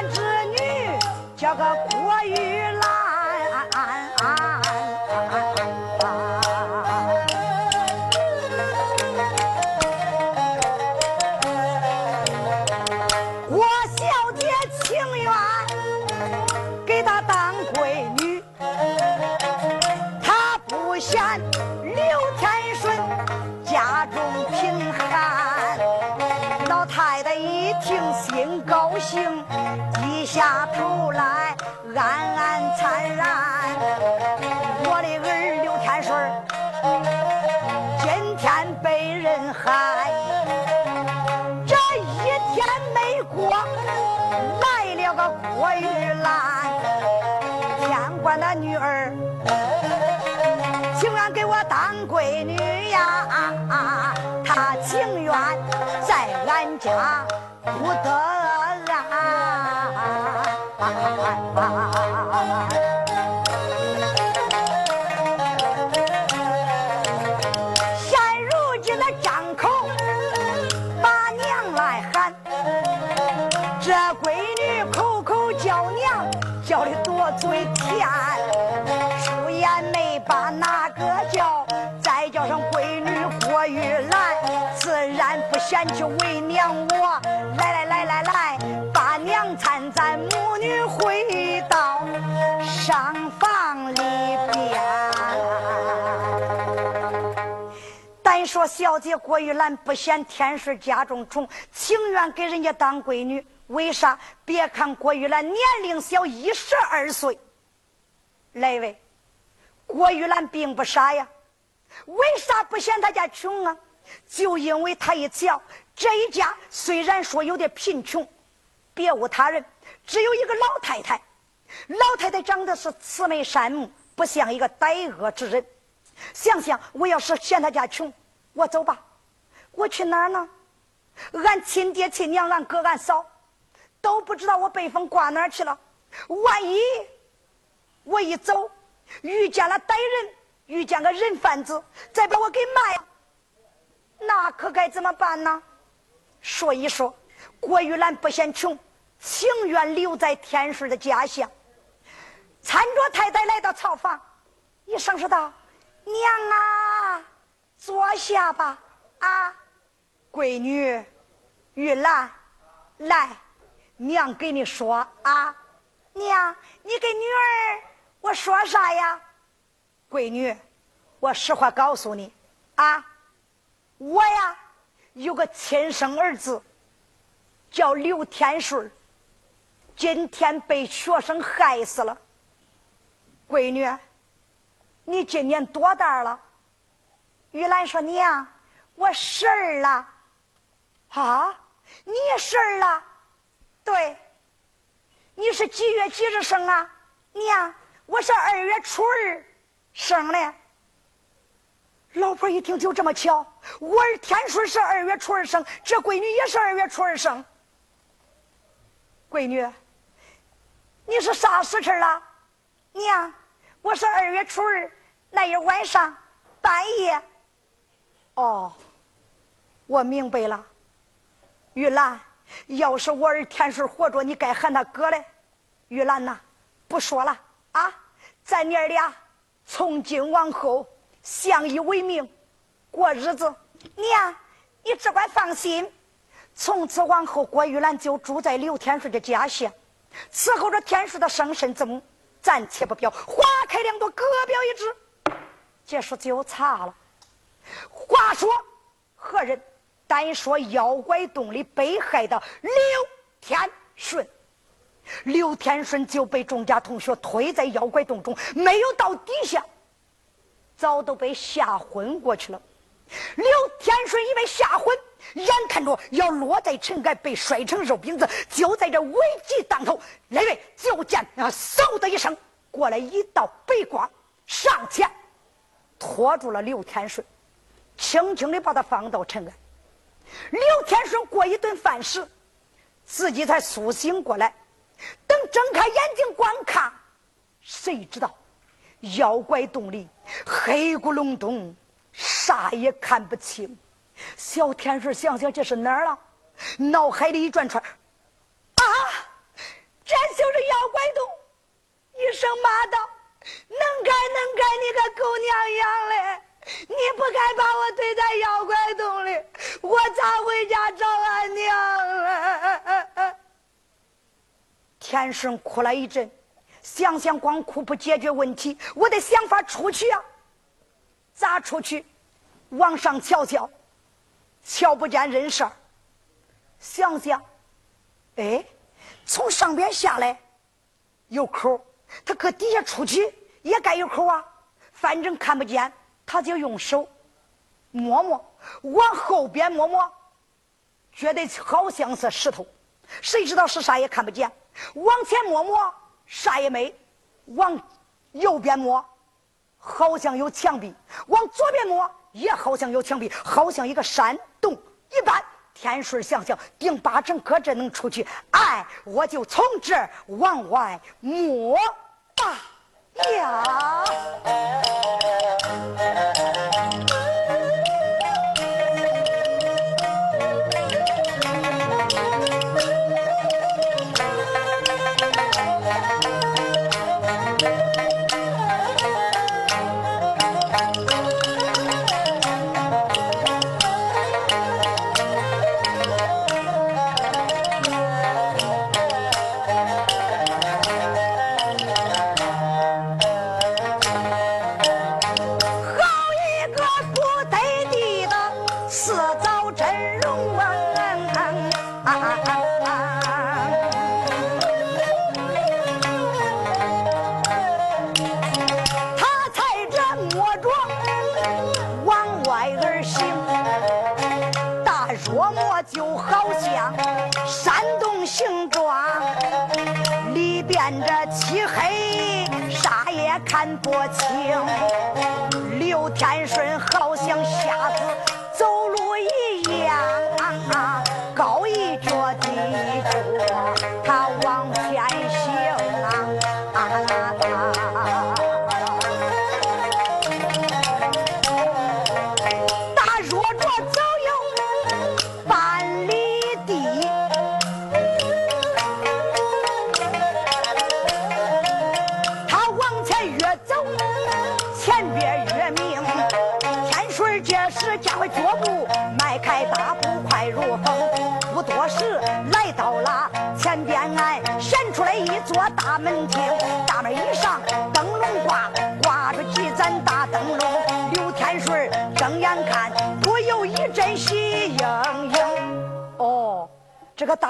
男子女叫个过瘾。单说小姐郭玉兰不嫌天顺家中穷，情愿给人家当闺女。为啥？别看郭玉兰年龄小，一十二岁。来位，郭玉兰并不傻呀。为啥不嫌他家穷啊？就因为他一瞧，这一家虽然说有点贫穷，别无他人，只有一个老太太。老太太长得是慈眉善目，不像一个歹恶之人。想想，我要是嫌他家穷，我走吧。我去哪儿呢？俺亲爹亲娘，俺哥俺嫂。都不知道我被风刮哪儿去了。万一我一走，遇见了歹人，遇见个人贩子，再把我给卖了，那可该怎么办呢？所以说，郭玉兰不嫌穷，情愿留在天顺的家乡。搀着太太来到草房，一声说道：“娘啊，坐下吧。啊，闺女，玉兰，来。”娘给你说啊，娘，你给女儿我说啥呀？闺女，我实话告诉你啊，我呀有个亲生儿子，叫刘天顺，今天被学生害死了。闺女，你今年多大了？玉兰说：“娘，我十二了。”啊，你也十二了？对，你是几月几日生啊？娘，我是二月初二生的。老婆一听就这么巧，我儿天顺是二月初二生，这闺女也是二月初二生。闺女，你是啥时辰了？娘，我是二月初二那一晚上半夜。哦，我明白了，玉兰。要是我儿天顺活着，你该喊他哥嘞。玉兰呐，不说了啊，咱娘俩从今往后相依为命，过日子。娘，你只管放心，从此往后，郭玉兰就住在刘天顺的家乡，伺候着天顺的生身之母。暂且不表，花开两朵，各表一枝。结束就差了。话说何人？单说妖怪洞里被害的刘天顺，刘天顺就被众家同学推在妖怪洞中，没有到底下，早都被吓昏过去了。刘天顺已被吓昏，眼看着要落在尘埃，被摔成肉饼子，就在这危急当头，那位就见啊，嗖的一声，过来一道白光，上前拖住了刘天顺，轻轻的把他放到尘埃。刘天顺过一顿饭时，自己才苏醒过来。等睁开眼睛观看，谁知道妖怪洞里黑咕隆咚，啥也看不清。小天顺想想这是哪儿了，脑海里一转圈，啊，这就是妖怪洞！一声骂道：“能干能干，你个狗娘养的！”你不该把我推在妖怪洞里，我咋回家找俺娘了？天顺哭了一阵，想想光哭不解决问题，我得想法出去啊！咋出去？往上瞧瞧，瞧不见人事儿。想想，哎，从上边下来有口，他搁底下出去也该有口啊。反正看不见，他就用手摸摸，往后边摸摸，觉得好像是石头，谁知道是啥也看不见。往前摸摸，啥也没；往右边摸，好像有墙壁；往左边摸，也好像有墙壁，好像一个山洞一般。天顺想想，顶八成搁这能出去，哎，我就从这儿往外摸吧呀。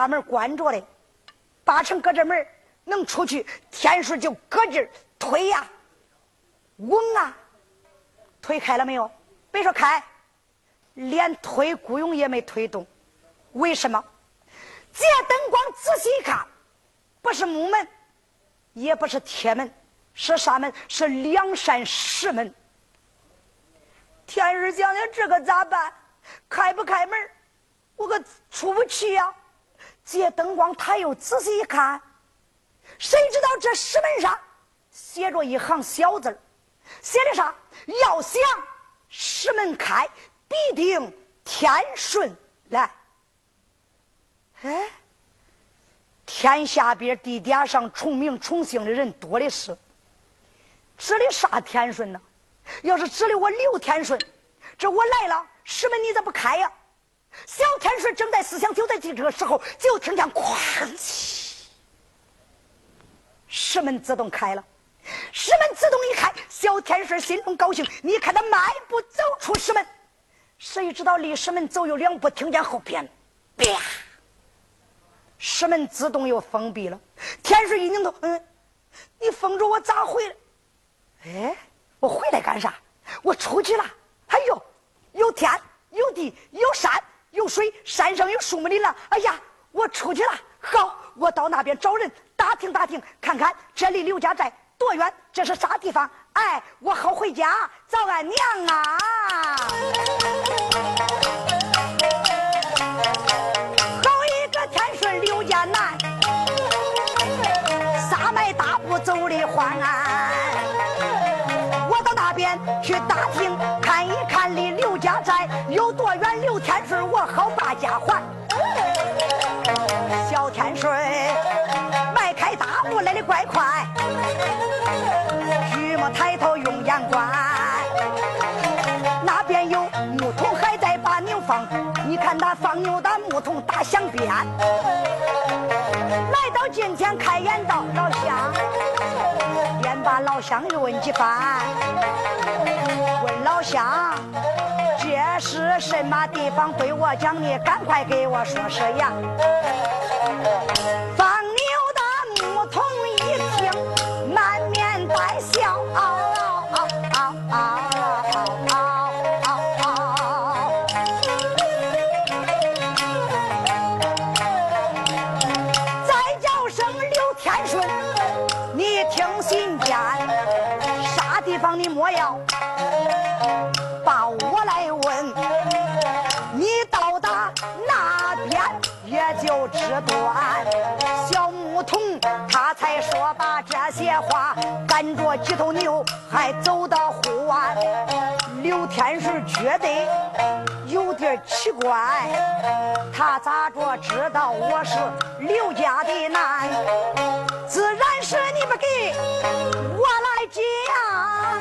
门关着嘞，八成搁这门能出去。天顺就搁劲儿推呀，稳啊，推开了没有？别说开。连推雇佣也没推动，为什么？借灯光仔细一看，不是木门，也不是铁门，是啥门？是两扇石门。天日想想这可咋办？开不开门？我可出不去呀！借灯光，他又仔细一看，谁知道这石门上写着一行小字写的啥？要想石门开。必定天顺来，哎，天下边地点上重名重姓的人多的是，指的啥天顺呢？要是指的我刘天顺，这我来了，石门你咋不开呀？小天顺正在思想，就在这个时候，就听见“哐”起，石门自动开了。石门自动一开，小天顺心中高兴。你看他迈步走出石门。谁知道离石门走有两步，听见后边，啪！石门自动又封闭了。天水一拧头，嗯，你封住我咋回来？哎，我回来干啥？我出去了。哎呦，有天有地有山有水，山上有树木林了。哎呀，我出去了。好，我到那边找人打听打听，看看这离刘家寨多远？这是啥地方？哎，我好回家找俺娘啊！我好把家还。小天顺迈开大步来的怪快。抬头用眼观，那边有牧童还在把牛放，你看那放牛的牧童打响鞭。来到近前开言道：“老乡。”便把老乡又问几番，问老乡是什么地方？对我讲，你赶快给我说说呀。断。小牧童他才说把这些话，赶着几头牛还走到户外。刘天顺觉得有点奇怪，他咋着知道我是刘家的男？自然是你不给我来讲，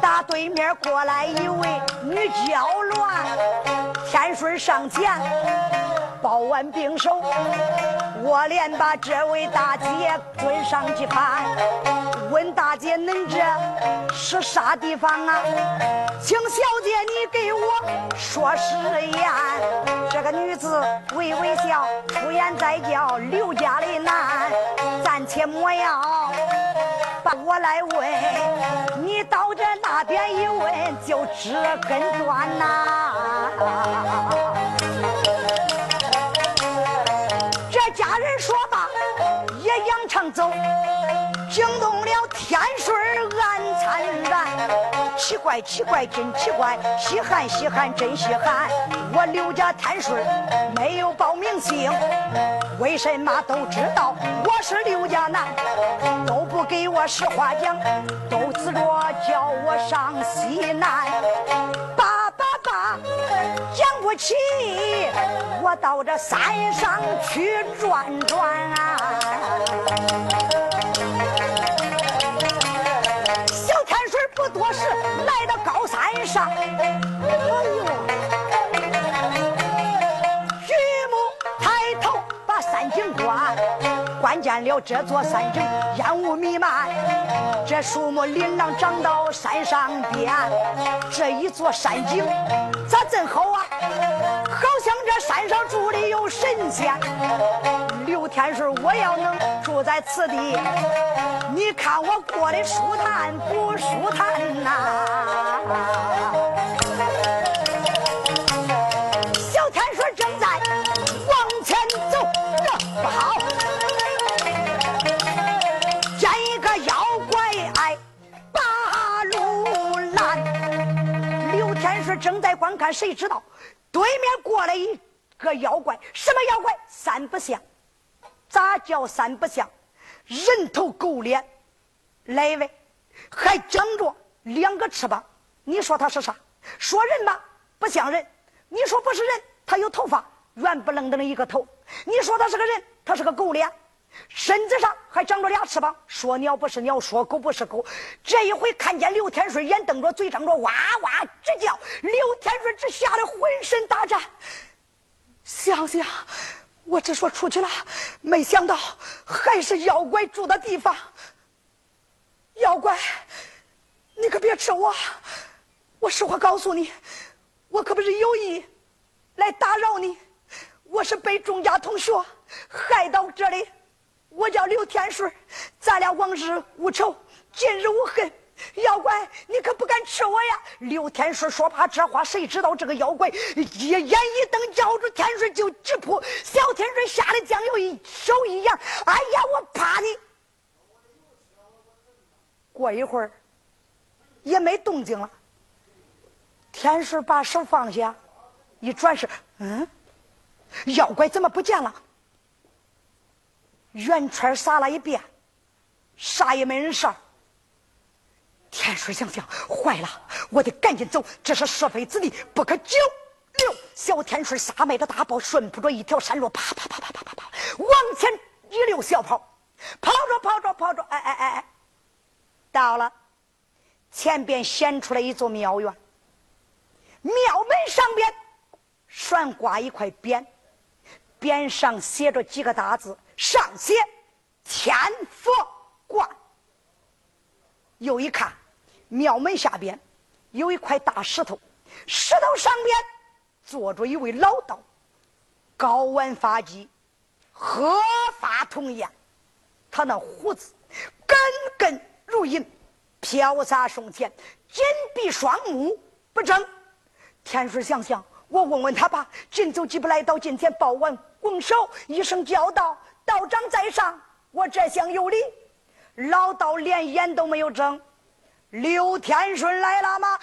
打。对面过来一位女娇鸾，天顺上前抱完兵手，我连把这位大姐尊上去看，问大姐恁这是啥地方啊？请小姐你给我说实言。这个女子微微笑，出言再叫刘家的男，暂且莫要。把我来问，你到这那边一问就知根断呐。这家人说罢，也扬长走，惊动了天顺暗参然。奇怪奇怪真奇怪，稀罕稀罕真稀罕。我刘家天顺没有报名姓，为什么都知道我是刘家男？都不给我实话讲，都指着叫我上西南。爸爸爸，讲不起，我到这山上去转转啊。小天水不多时，来到高山上。哎呦！举目抬头把山景观，关见了这座山景烟雾弥漫，这树木林琅长到山上边，这一座山景咋真好啊？好像这山上住的有神仙。天顺，我要能住在此地，你看我过得舒坦不舒坦呐、小天顺正在往前走，这不好，见一个妖怪哎，八路拦。刘天顺正在观看，谁知道对面过来一个妖怪，什么妖怪？三不像。咋叫三不像？人头狗脸，来位还长着两个翅膀。你说他是啥？说人吧，不像人；你说不是人，他有头发，圆不愣登的一个头。你说他是个人，他是个狗脸。身子上还长着俩翅膀，说鸟不是鸟，说狗不是狗。这一回看见刘天顺，眼瞪着，嘴张着，哇哇直叫。刘天顺只吓得浑身打颤。想想，我只说出去了，没想到还是妖怪住的地方。妖怪，你可别吃我！我实话告诉你，我可不是有意来打扰你，我是被众家同学害到这里。我叫刘天顺，咱俩往日无仇，今日无恨。妖怪，你可不敢吃我呀！刘天顺说怕这话，谁知道这个妖怪一眼一瞪，咬住天顺就直扑。小天顺吓得将有一手一扬，哎呀，我怕你！过一会儿也没动静了。天顺把手放下，一转身，嗯，妖怪怎么不见了？圆圈撒了一遍，啥也没人上。天水想想，坏了，我得赶紧走，这是是非之地，不可久留。小天水撒迈着大步，顺扑着一条山路，啪啪啪啪啪啪啪，往前一溜小跑，跑着跑着跑着，哎哎哎哎，到了前边显出来一座庙院，庙门上边悬挂一块匾，匾上写着几个大字。上写天佛观，又一看庙门下边有一块大石头，石头上边坐着一位老道，高挽发髻，鹤发童颜，他那胡子根根如银，飘洒胸前，紧闭双目，不睁。天水想想，我问问他吧。紧走几步来到近前，抱完拱手一声叫道：“道长在上，我这厢有礼。”老道连眼都没有睁。刘天顺来了吗？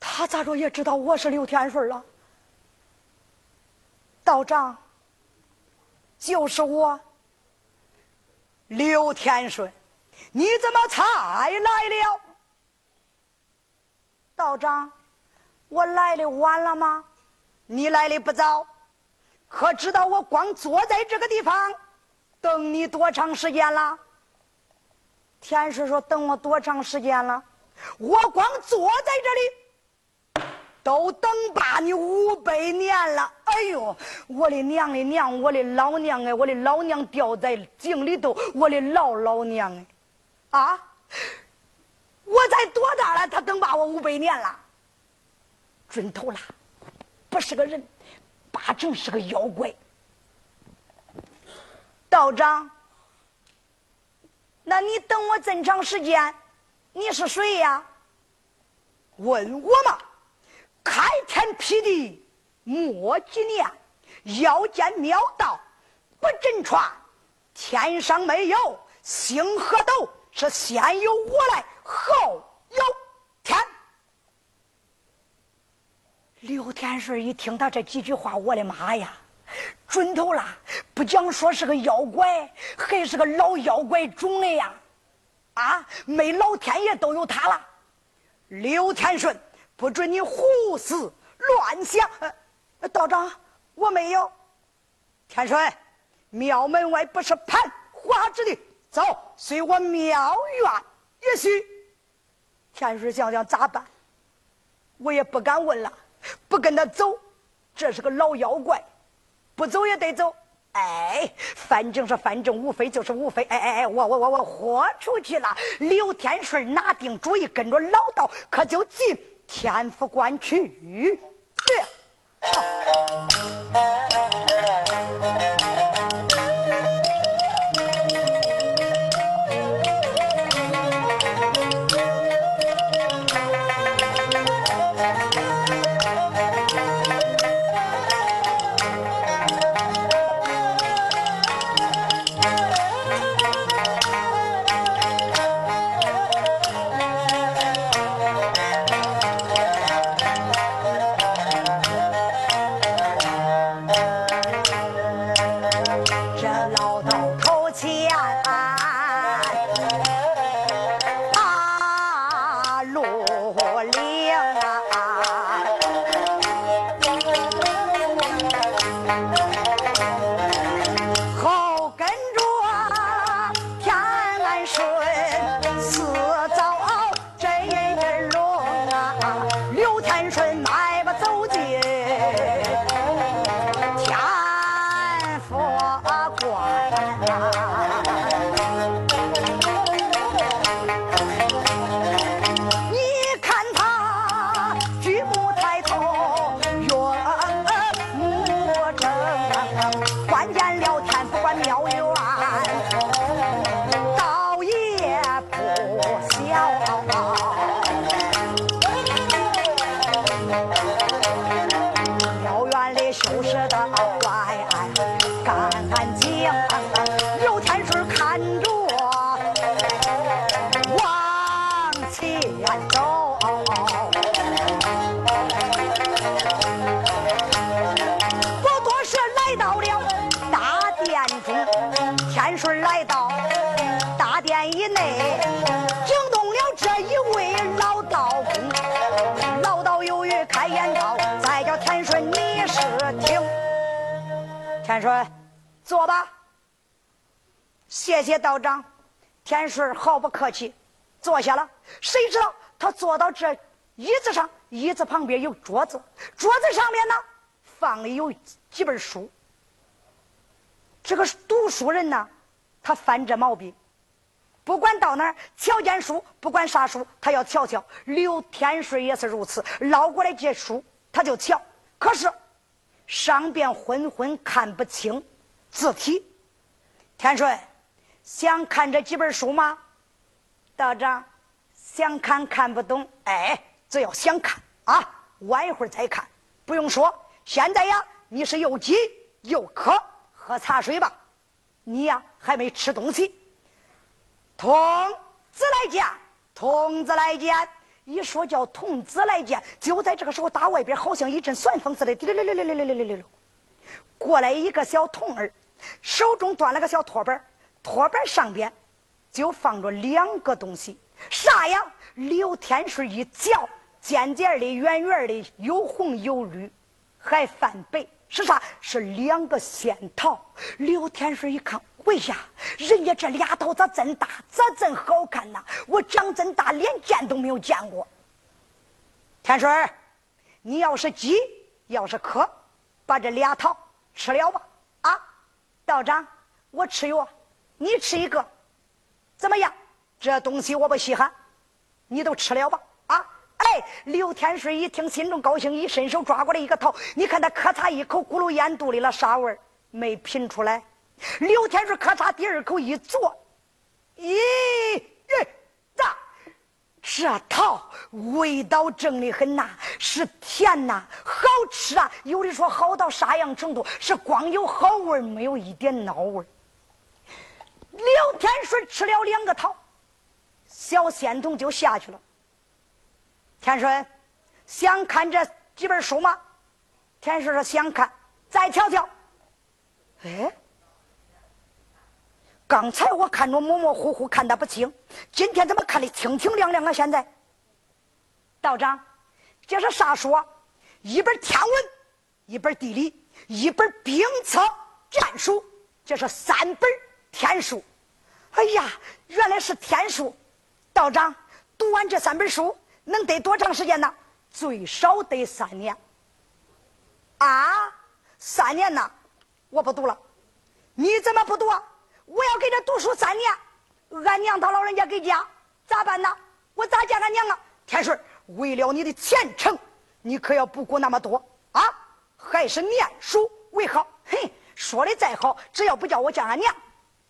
他咋着也知道我是刘天顺了？道长，就是我，刘天顺，你怎么才来了？道长，我来的晚了吗？你来的不早，可知道我光坐在这个地方等你多长时间了？天师说：“等我多长时间了？我光坐在这里，都等把你五百年了。哎呦，我的娘的娘，我的老娘哎，我的老娘掉在井里头，我的老老娘哎，啊！我才多大了？他等把我五百年了，准头了，不是个人，八成是个妖怪。道长。”那你等我这么长时间？你是谁呀？问我嘛！开天辟地莫几年，要见庙道不真传。天上没有星河斗，是先有我来后有天。刘天顺一听他这几句话，我的妈呀！准头了，不讲说是个妖怪，还是个老妖怪种的呀！啊，没老天爷都有他了。刘天顺，不准你胡思乱想。道长，我没有。天顺，庙门外不是盘花之地，走，随我庙院也许。天顺想想咋办？我也不敢问了，不跟他走，这是个老妖怪。不走也得走，哎，反正是反正，无非就是无非，哎哎哎，我我我我豁出去了。刘天顺拿定主意，跟着老道，可就进天福关去。对。长。天顺毫不客气，坐下了。谁知道他坐到这椅子上，椅子旁边有桌子，桌子上面呢放的有几本书。这个读书人呢，他犯这毛病，不管到哪儿瞧见书，不管啥书，他要瞧瞧。刘天顺也是如此，捞过来这书，他就瞧。可是。上边昏昏看不清，字体。天顺，想看这几本书吗？道长，想看看不懂。哎，只要想看啊，晚一会儿再看。不用说，现在呀，你是又急又渴，喝茶水吧。你呀，还没吃东西。童子来见，童子来见。一说叫童子来见，就在这个时候，大外边好像一阵旋风似的，滴哩哩哩哩哩哩哩哩过来一个小童儿，手中端了个小托板，托板上边就放着两个东西，啥呀？刘天顺一叫，尖尖的、圆圆的，有红有绿，还泛白，是啥？是两个仙桃。刘天顺一看。哎呀，人家这俩桃咋真大，咋真好看呐？我长真大，连见都没有见过。天顺，你要是急，要是渴，把这俩桃吃了吧。啊，道长，我吃药，你吃一个，怎么样？这东西我不稀罕，你都吃了吧。啊，哎，刘天顺一听，心中高兴，一伸手抓过来一个桃，你看他咔嚓一口，咕噜咽肚里了，啥味儿？没品出来。刘天顺咔嚓第二口一嘬，咦，咋？这桃味道正的很呐，是甜呐，好吃啊！有的说好到啥样程度？是光有好味没有一点孬味儿刘天顺吃了两个桃，小仙童就下去了。天顺想看这几本书吗？天顺说想看，再瞧瞧。哎。刚才我看着模模糊糊，看得不清。今天怎么看的清清亮亮啊？现在，道长，这是啥书？一本天文，一本地理，一本兵策战术，这是三本天书。哎呀，原来是天书。道长，读完这三本书能得多长时间呢？最少得三年。啊，三年呢？我不读了。你怎么不读啊？我要给他读书三年，俺娘他老人家给家咋办呢？我咋见俺娘啊？天顺，为了你的前程，你可要不顾那么多啊！还是念书为好。嘿，说的再好，只要不叫我见俺娘，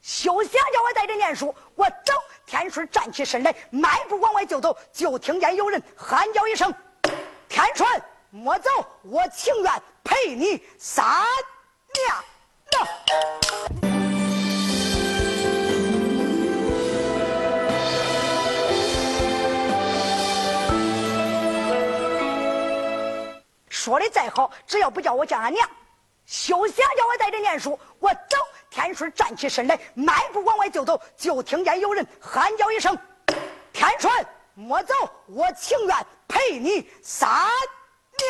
休想叫我在这念书。我走。天顺站起身来，迈步往外就走，就听见有人喊叫一声：“天顺，莫走，我情愿陪你三年呐。”说的再好，只要不叫我叫俺娘，休想叫我在这念书。我走，天顺站起身来，迈步往外就走，就听见有人喊叫一声：“天顺，莫走，我情愿陪你三年。”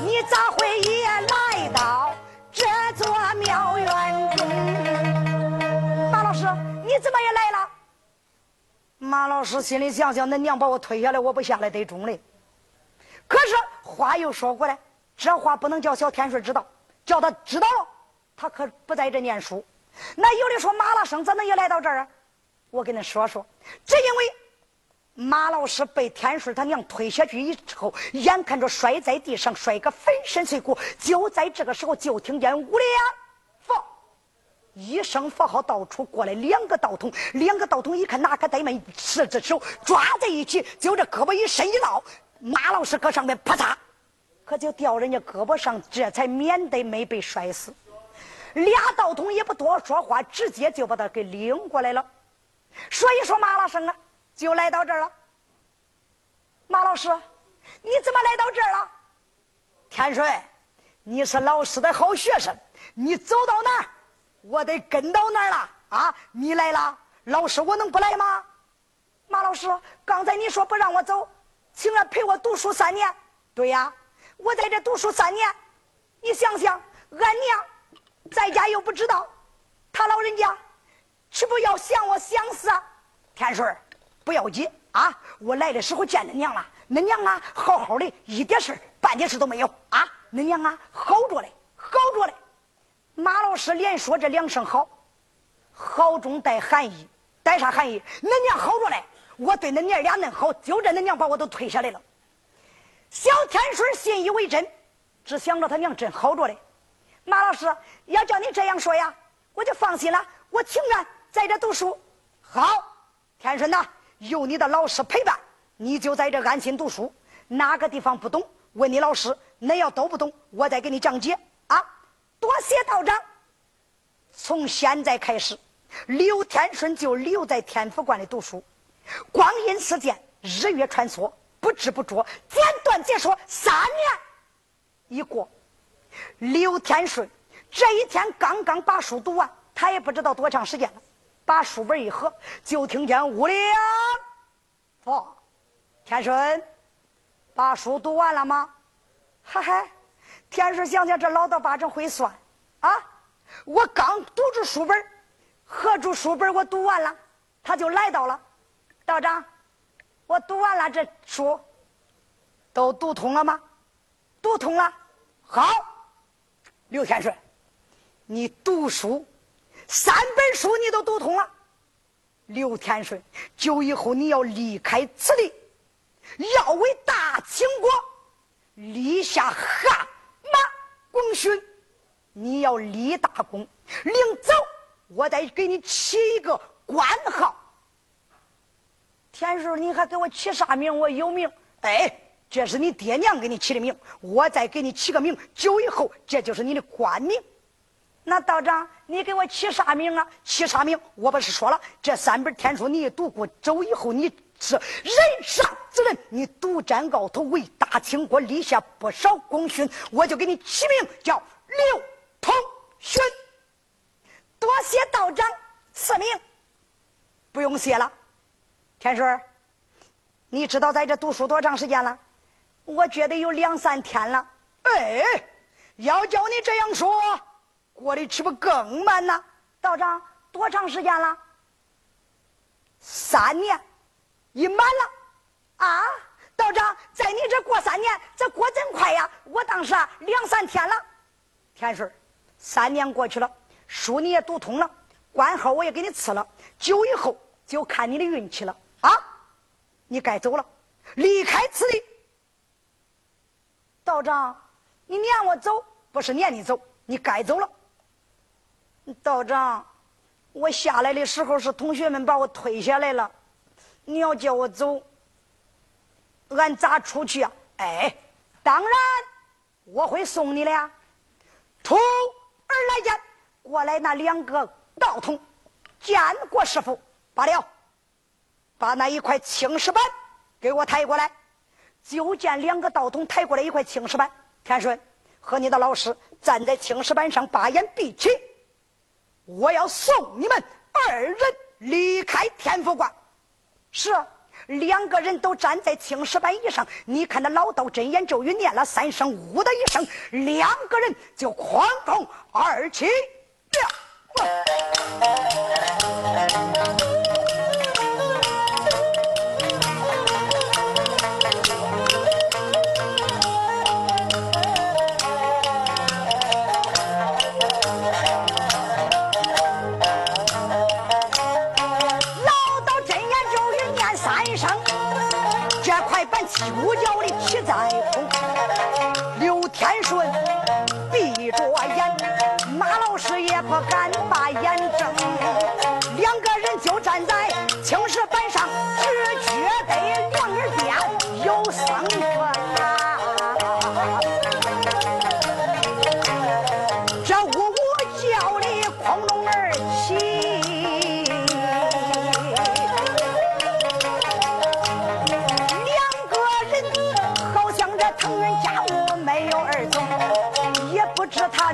你咋会也来到这座庙院中马老师你怎么也来了？马老师心里想想恁娘把我推下来我不下来得中嘞。可是话又说回来这话不能叫小天顺知道叫他知道了他可不在这念书。那有的说马老生怎么也来到这儿啊？我跟恁说说只因为马老师被天顺他娘推下去以后，眼看着摔在地上，摔个粉身碎骨。就在这个时候，就听见“五连佛”一声佛号，到处过来两个道童。两个道童一看，哪个怠慢，四只手抓在一起，就这胳膊一伸一捞，马老师搁上面啪嚓，可就掉人家胳膊上，这才免得没被摔死。俩道童也不多说话，直接就把他给领过来了。所以说，马老生啊。就来到这儿了，马老师，你怎么来到这儿了？天顺，你是老师的好学生，你走到哪儿，我得跟到哪儿了啊！你来了，老师我能不来吗？马老师，刚才你说不让我走，请来陪我读书三年。对呀，我在这读书三年，你想想，俺娘在家又不知道，他老人家岂不要想我想死啊？天顺。不要紧啊！我来的时候见恁娘了，恁娘啊，好好的，一点事半点事都没有啊！恁娘啊，好着嘞，好着嘞。马老师连说这两声好，好中带含义，带啥含义？恁娘好着嘞，我对恁娘俩恁好，就这恁娘把我都推下来了。小天顺信以为真，只想着他娘真好着嘞。马老师要叫你这样说呀，我就放心了，我情愿在这读书。好，天顺呐。有你的老师陪伴，你就在这安心读书。哪个地方不懂，问你老师。恁要都不懂，我再给你讲解啊。多谢道长。从现在开始，刘天顺就留在天福观里读书。光阴似箭，日月穿梭，不知不觉，简短解说，三年一过。刘天顺这一天刚刚把书读完，他也不知道多长时间了。把书本一合，就听见屋里呀，哦，天顺，把书读完了吗？嗨嗨，天顺想想这老道八成会算啊！我刚读着书本，合住书本，我读完了，他就来到了。道长，我读完了这书，都读通了吗？读通了。好，刘天顺，你读书。三本书你都读通了，刘天顺，就以后你要离开此地，要为大清国立下汗马功勋，你要立大功，临走我再给你起一个官号。天顺，你还给我起啥名？我有名。哎，这是你爹娘给你起的名，我再给你起个名，久以后这就是你的官名。那道长，你给我起啥名啊？起啥名？我不是说了，这三本天书你一读过，走以后你是人上之人，你独占鳌头，为大清国立下不少功勋，我就给你起名叫刘同勋。多谢道长赐名，不用谢了。天顺，你知道在这读书多长时间了？我觉得有两三天了。哎，要叫你这样说。过得岂不更慢呢？道长，多长时间了？三年，已满了。啊，道长，在你这过三年，这过真快呀！我当时啊，两三天了。天顺，三年过去了，书你也读通了，官号我也给你赐了，久以后就看你的运气了。啊，你该走了，离开此地。道长，你撵我走，不是撵你走，你该走了。道长，我下来的时候是同学们把我推下来了。你要叫我走，俺咋出去啊？哎，当然我会送你的呀。徒儿来见，过来那两个道童见过师傅罢了。把那一块青石板给我抬过来。就见两个道童抬过来一块青石板。天顺和你的老师站在青石板上，把眼闭起。我要送你们二人离开天福观。是，两个人都站在青石板以上。你看那老道真言咒语念了三声，呜的一声，两个人就狂风而起了。不要。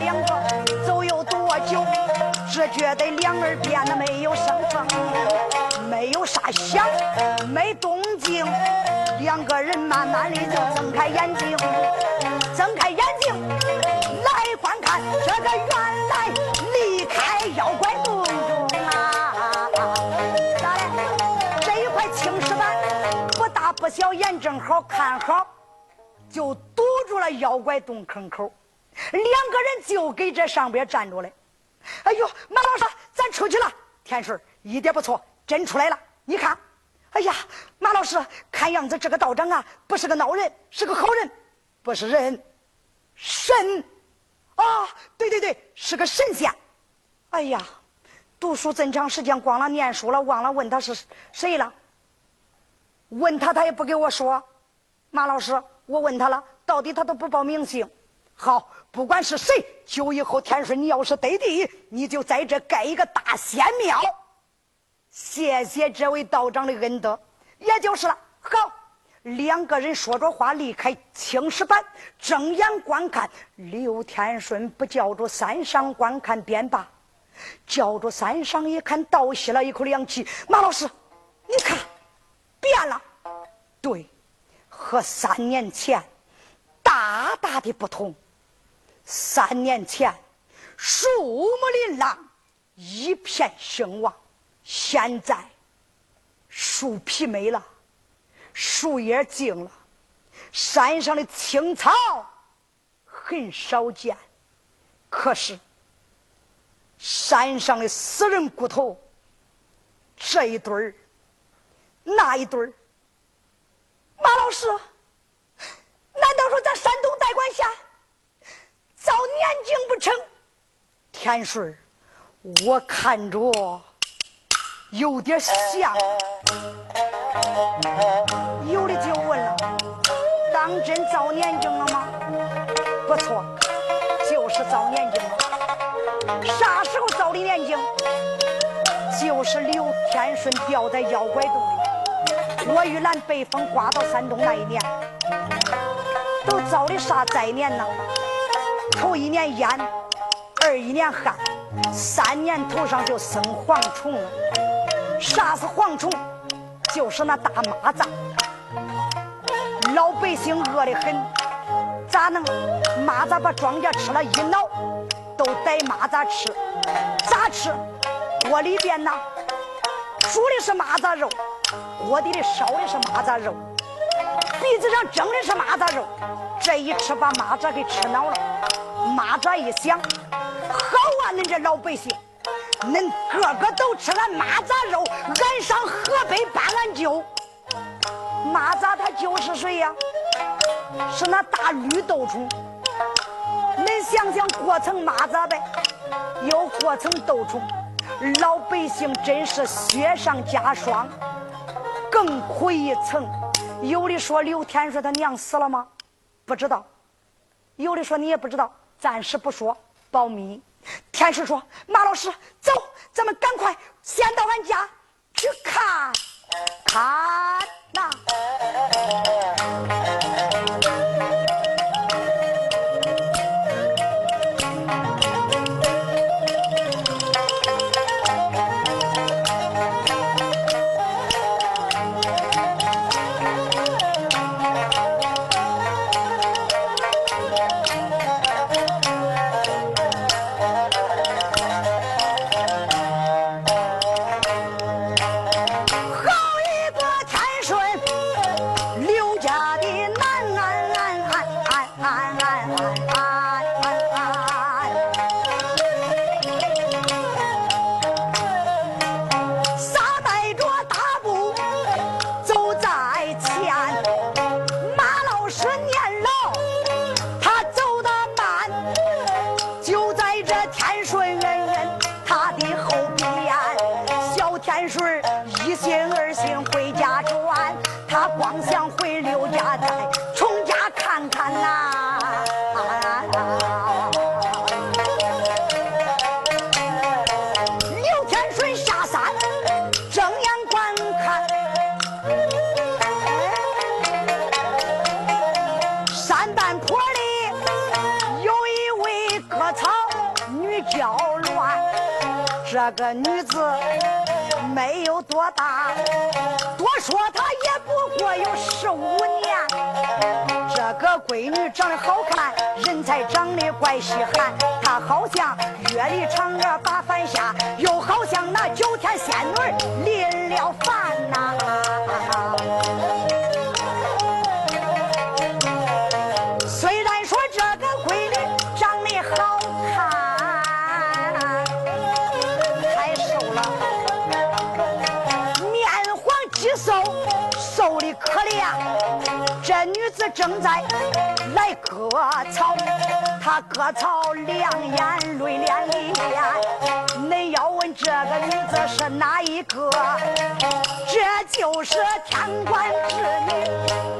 两个走有多久，只觉得两耳边的没有声风，没有啥响，没动静，两个人慢慢的就睁开眼睛，睁开眼睛来观看，这个原来离开妖怪洞中啊！咋的？这一块青石板不大不小，眼正好看好，就堵住了妖怪洞坑口。两个人就给这上边站着嘞。哎呦，马老师，咱出去了。天顺一点不错，真出来了。你看，哎呀，马老师，看样子这个道长啊，不是个孬人，是个好人，不是人，神啊！对对对，是个神仙。哎呀，读书这么长时间，光了念书了，忘了问他是谁了。问他，他也不给我说。马老师，我问他了，到底他都不报名姓。好，不管是谁，就以后天顺，你要是得地，你就在这盖一个大仙庙。谢谢这位道长的恩德，也就是了。好，两个人说着话，离开青石板，睁眼观看。刘天顺不叫着山上观看便罢，叫着山上一看，倒吸了一口凉气。马老师，你看，变了。对，和三年前大大的不同。三年前，树木林朗，一片兴旺；现在，树皮没了，树叶净了，山上的青草很少见。可是，山上的死人骨头，这一堆儿，那一堆儿。马老师，难道说咱山东代管辖？早年景不成，天顺我看着有点像。有的就问了：当真早年景了吗？不错，就是早年景了。啥时候早的年景？就是刘天顺掉在妖怪洞里，我玉兰被风刮到山东那一年，都遭的啥灾年呢？头一年淹，二一年旱，三年头上就生蝗虫了。啥是蝗虫？就是那大蚂蚱。老百姓饿得很，咋能？蚂蚱把庄稼吃了一挠，都逮蚂蚱吃。咋吃？锅里边呢，煮的是蚂蚱肉，锅底里烧的是蚂蚱肉，鼻子上蒸的是蚂蚱肉。这一吃，把蚂蚱给吃恼了。蚂蚱一响，好啊！恁这老百姓，恁个个都吃俺蚂蚱肉，俺上河北把俺救。蚂蚱他就是谁呀？是那大绿豆虫。恁想想，过层蚂蚱呗，又过层豆虫，老百姓真是雪上加霜，更苦一层。有的说刘天说他娘死了吗？不知道。有的说你也不知道。暂时不说，保密。天师说：“马老师，走，咱们赶快先到俺家去看看呐。”好像那九天仙女临了凡呐。子正在来割草，他割草两眼泪涟涟。恁要问这个女子是哪一个？这就是天官之女，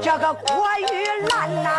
这个郭玉兰呐。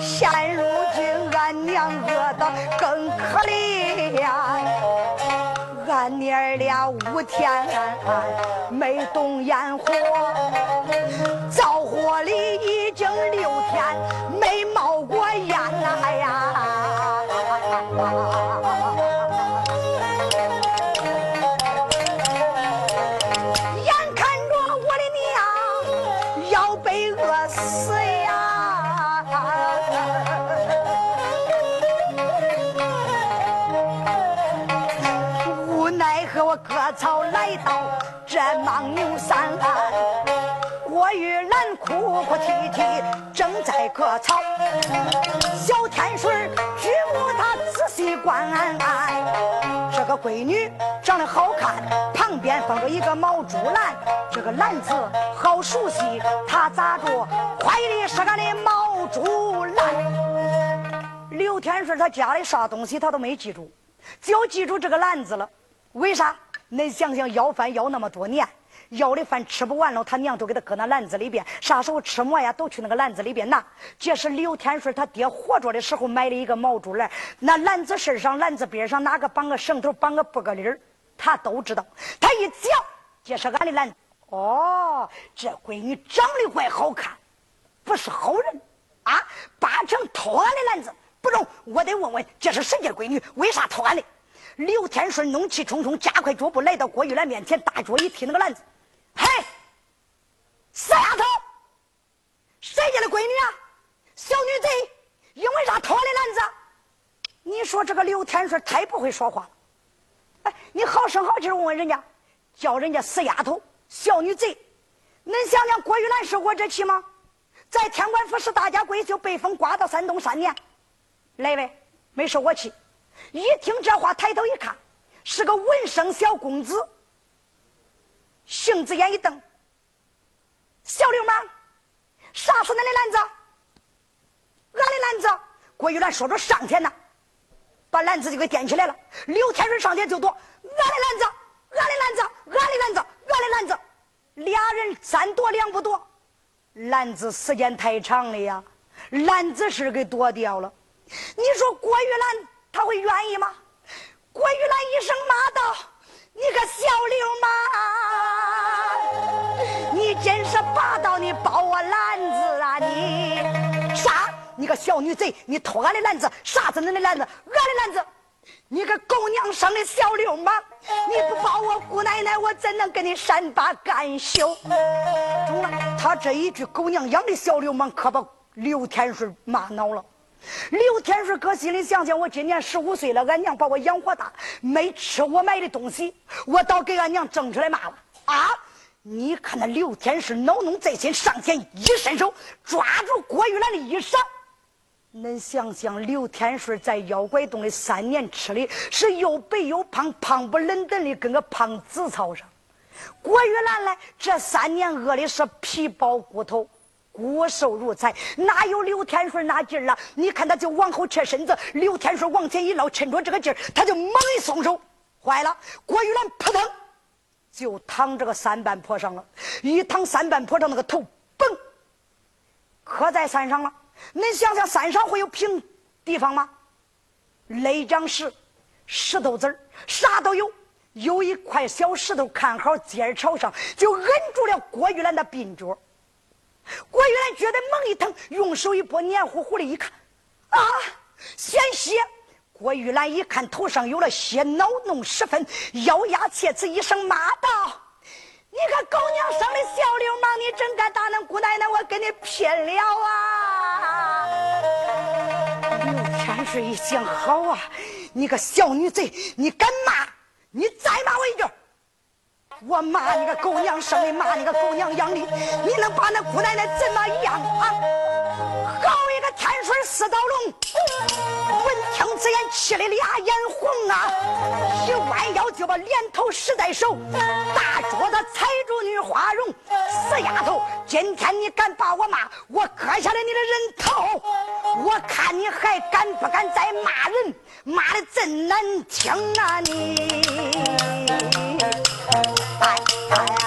现如今，俺娘饿得更可怜，俺娘俩五天没动烟火。哭哭啼啼正在割草。小天水举目他仔细观，这个闺女长得好看，旁边放着一个毛竹篮，这个篮子好熟悉，他咋着怀里是俺的毛竹篮？刘天顺他家里啥东西他都没记住，就记住这个篮子了，为啥？恁想想要饭要那么多年，要的饭吃不完了，他娘都给他搁那篮子里边。啥时候吃馍呀，都去那个篮子里边拿。这是刘天顺他爹活着的时候买了一个毛竹篮，那篮子身上、篮子边上哪个绑个绳头、绑个布个里儿，他都知道。他一讲，这是俺的篮子。哦，这闺女长得怪好看，不是好人啊！八成偷俺的篮子，不中，我得问问这是谁家闺女，为啥偷俺的？刘天顺怒气冲冲，加快脚步来到郭玉兰面前，大脚一踢那个篮子：“嘿，死丫头，谁家的闺女啊？小女贼，因为啥偷俺的篮子？你说这个刘天顺太不会说话了。哎，你好声好气问问人家，叫人家死丫头、小女贼。恁想想，郭玉兰受过这气吗？在天官府是大家闺秀，被风刮到山东三年，来呗，没受过气。一听这话，抬头一看，是个文生小公子，杏子眼一瞪：“小流氓，杀死恁的篮子！俺的篮子！”郭玉兰说着上前呐，把篮子就给掂起来了。刘天顺上前就夺：“俺的篮子！俺的篮子！俺的篮子！俺的篮子！”俩人三夺两不夺，篮子时间太长了呀，篮子是给夺掉了。你说郭玉兰？他会愿意吗？郭玉兰一声骂道：“你个小流氓！你真是霸道！你抱我篮子啊！你啥？你个小女贼！你偷俺的篮子，杀死恁的篮子！俺的篮子！你个狗娘生的小流氓！你不抱我姑奶奶，我怎能跟你善罢甘休？”中了，他这一句“狗娘养的小流氓”可把刘天顺骂恼了。刘天顺搁心里想想：我今年十五岁了，俺娘把我养活大，没吃我买的东西，我倒给俺娘挣出来骂了啊！你看那刘天顺恼怒在心，上前一伸手抓住郭玉兰的衣裳。恁想想，刘天顺在妖怪洞里三年吃的是又白又胖，胖不冷登的，跟个胖紫草上。郭玉兰呢，这三年饿的是皮包骨头，骨瘦如柴，哪有刘天顺那劲儿啊？你看他就往后撤身子，刘天顺往前一捞，趁着这个劲儿，他就猛一松手，坏了，郭玉兰扑腾就躺这个三半坡上了，一躺三半坡上，那个头嘣，磕在山上了。恁想想，山上会有平地方吗？雷掌石、石头子儿，啥都有。有一块小石头，看好尖儿朝上，就摁住了郭玉兰的鬓角。郭玉兰觉得猛一疼，用手一拨，黏糊糊的，一看，啊，鲜血！郭玉兰一看头上有了血，恼怒十分，咬牙切齿一声骂道：“你个狗娘生的小流氓，你真敢打恁姑奶奶！我跟你拼了啊！”刘天顺一想，好啊，你个小女贼，你敢骂？你再骂我一句，我骂你个狗娘生的，骂你个狗娘养的，你能把那姑奶奶怎么样啊？好一个天水四道龙！闻听此言，气的俩眼红啊！一弯腰就把连头使在手，大桌子踩住女花容，死丫头！今天你敢把我骂，我割下来你的人头！我看你还敢不敢再骂人？骂的真难听啊你！哎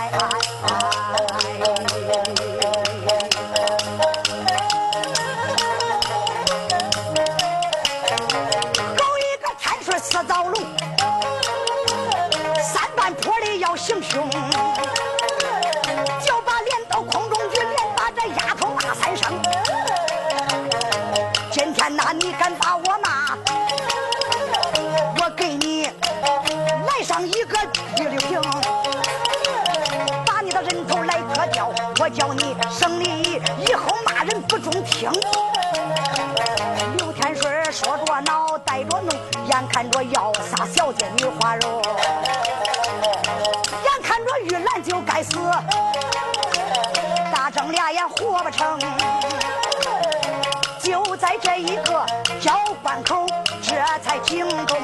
这一个交关口。这才惊动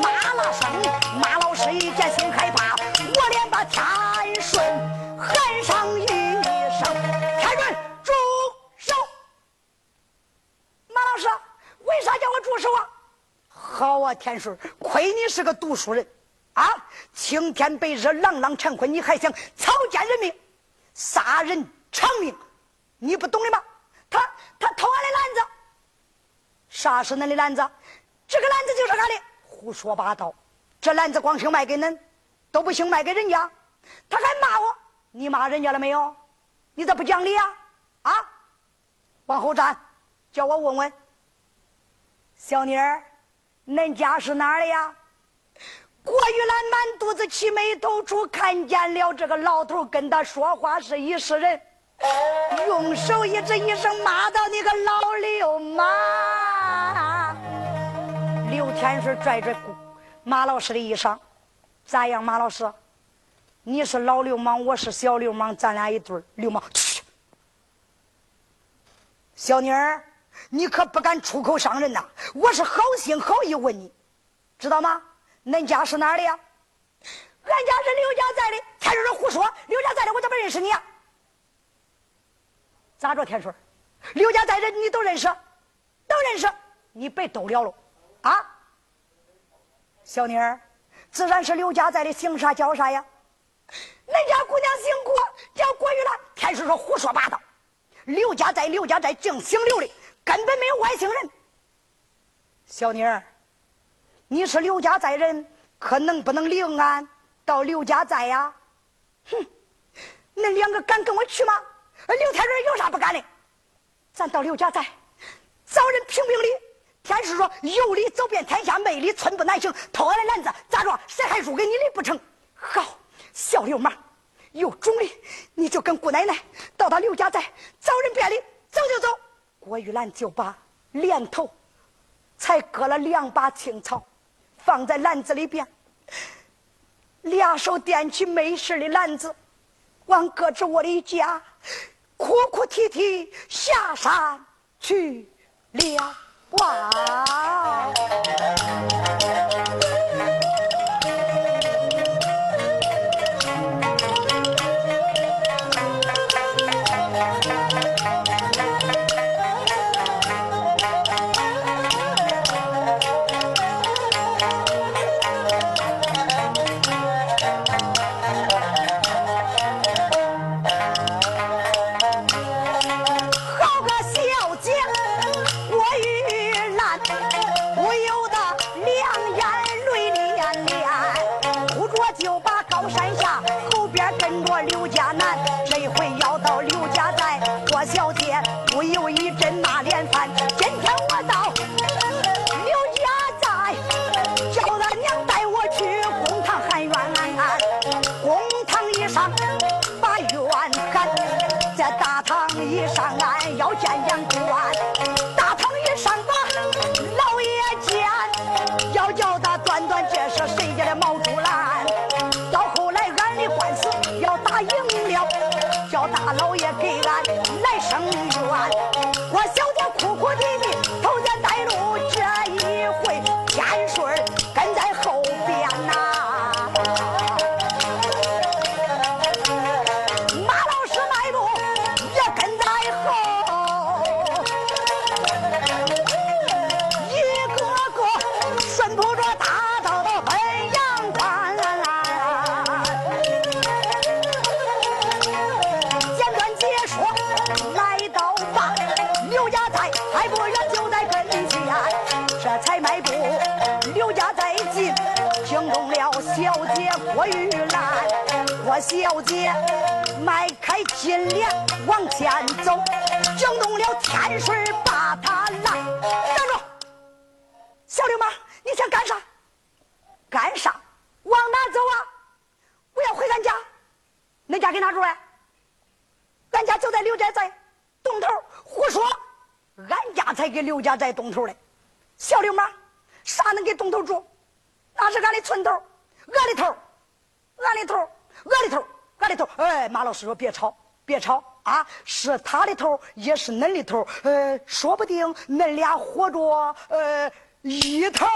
马老生，马老师一见心害怕，我连把天顺喊上一声：“天顺，住手！”马老师，为啥叫我住手啊？好啊，天顺，亏你是个读书人啊！青天白日，朗朗乾坤，你还想草菅人命，杀人偿命？你不懂的吗？他他偷俺的篮子，啥是恁的篮子？这个篮子就是俺的，胡说八道！这篮子光行卖给恁，都不行卖给人家。他还骂我，你骂人家了没有？你咋不讲理啊？啊！往后站，叫我问问，小妮儿，恁家是哪儿的呀？郭玉兰满肚子气，眉头处看见了这个老头跟他说话是一世人，用手一指，一声骂到你个老流氓！刘天顺拽着马老师的衣裳，咋样？马老师，你是老流氓，我是小流氓，咱俩一对流氓。去，小妮儿，你可不敢出口伤人呐！我是好心好意问你，知道吗？恁家是哪儿的呀？俺家是刘家寨的。天顺胡说，刘家寨的我怎么认识你呀？咋着，天顺？刘家寨人你都认识？都认识？你别逗了了。啊，小妮儿，自然是刘家寨的，姓啥叫啥呀？恁家姑娘姓郭，叫郭玉兰。天顺说胡说八道，刘家寨刘家寨净姓刘的，根本没有外姓人。小妮儿，你是刘家寨人，可能不能领俺到刘家寨呀？哼，恁两个敢跟我去吗？刘天顺有啥不敢的？咱到刘家寨，找人评评理。天师说：“有理走遍天下，没理寸步难行。偷俺的篮子，咋着？谁还输给你的不成？好，小流氓，有种的，你就跟姑奶奶到他刘家寨找人辩理，走就走。”郭玉兰就把连头才割了两把青草，放在篮子里边，俩手掂起没事的篮子，往搁置我的家，哭哭啼啼下山去了哇！我玉兰，我小姐迈开金莲往前走，惊动了天水把他拦。站住！小流氓，你想干啥？干啥？往哪走啊？我要回俺家。恁家给哪住啊？俺家就在刘家寨东头。胡说！俺家才给刘家寨东头嘞。小流氓，啥能给东头住？那是俺的村头，俺的头，俺的头。俺的头，俺的头，哎，马老师说别吵，别吵啊！是他的头，也是恁的头，呃，说不定恁俩活着，呃，一头。